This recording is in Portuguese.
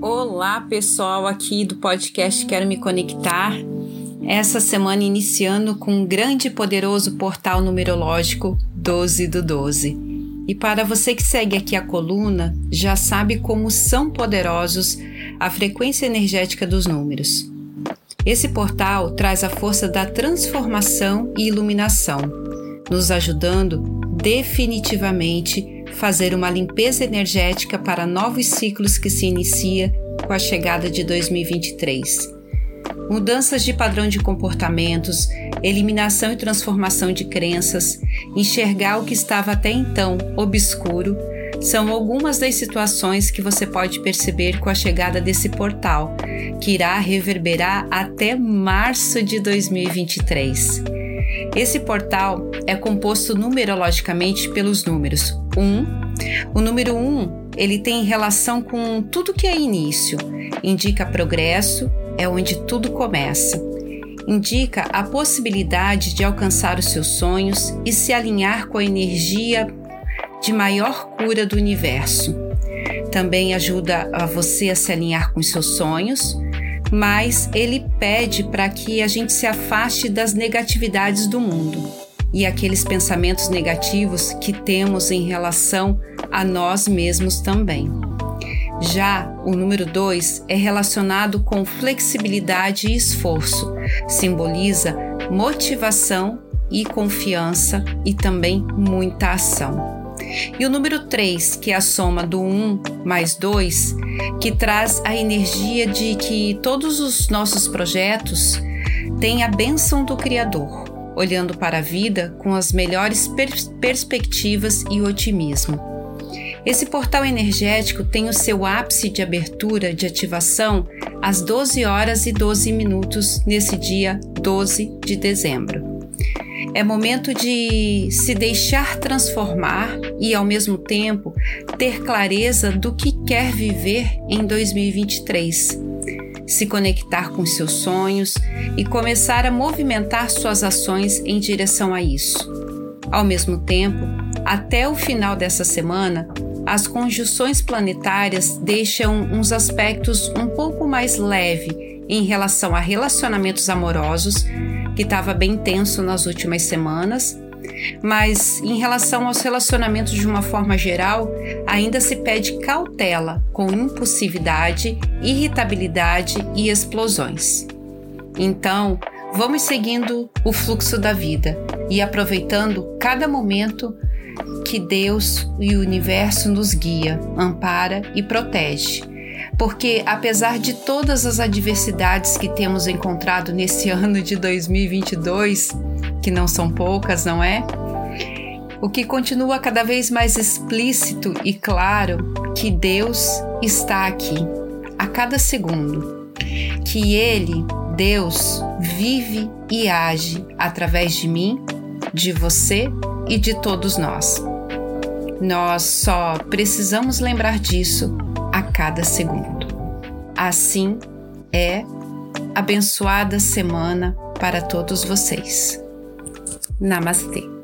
Olá, pessoal, aqui do podcast Quero Me Conectar. Essa semana iniciando com um grande e poderoso portal numerológico 12 do 12. E para você que segue aqui a coluna, já sabe como são poderosos a frequência energética dos números. Esse portal traz a força da transformação e iluminação, nos ajudando definitivamente fazer uma limpeza energética para novos ciclos que se inicia com a chegada de 2023. Mudanças de padrão de comportamentos, eliminação e transformação de crenças, enxergar o que estava até então obscuro, são algumas das situações que você pode perceber com a chegada desse portal, que irá reverberar até março de 2023. Esse portal é composto numerologicamente pelos números 1. O número 1 ele tem relação com tudo que é início, indica progresso, é onde tudo começa. Indica a possibilidade de alcançar os seus sonhos e se alinhar com a energia de maior cura do universo. Também ajuda a você a se alinhar com seus sonhos, mas ele pede para que a gente se afaste das negatividades do mundo e aqueles pensamentos negativos que temos em relação a nós mesmos também. Já o número 2 é relacionado com flexibilidade e esforço, simboliza motivação e confiança e também muita ação. E o número 3, que é a soma do 1 mais 2, que traz a energia de que todos os nossos projetos têm a bênção do Criador, olhando para a vida com as melhores pers perspectivas e otimismo. Esse portal energético tem o seu ápice de abertura de ativação às 12 horas e 12 minutos nesse dia 12 de dezembro. É momento de se deixar transformar e, ao mesmo tempo, ter clareza do que quer viver em 2023. Se conectar com seus sonhos e começar a movimentar suas ações em direção a isso. Ao mesmo tempo, até o final dessa semana, as conjunções planetárias deixam uns aspectos um pouco mais leve em relação a relacionamentos amorosos, que estava bem tenso nas últimas semanas, mas em relação aos relacionamentos de uma forma geral, ainda se pede cautela com impulsividade, irritabilidade e explosões. Então, vamos seguindo o fluxo da vida e aproveitando cada momento que Deus e o universo nos guia, ampara e protege. Porque apesar de todas as adversidades que temos encontrado nesse ano de 2022, que não são poucas, não é? O que continua cada vez mais explícito e claro que Deus está aqui a cada segundo, que Ele, Deus, vive e age através de mim, de você e de todos nós. Nós só precisamos lembrar disso cada segundo. Assim é abençoada semana para todos vocês. Namastê.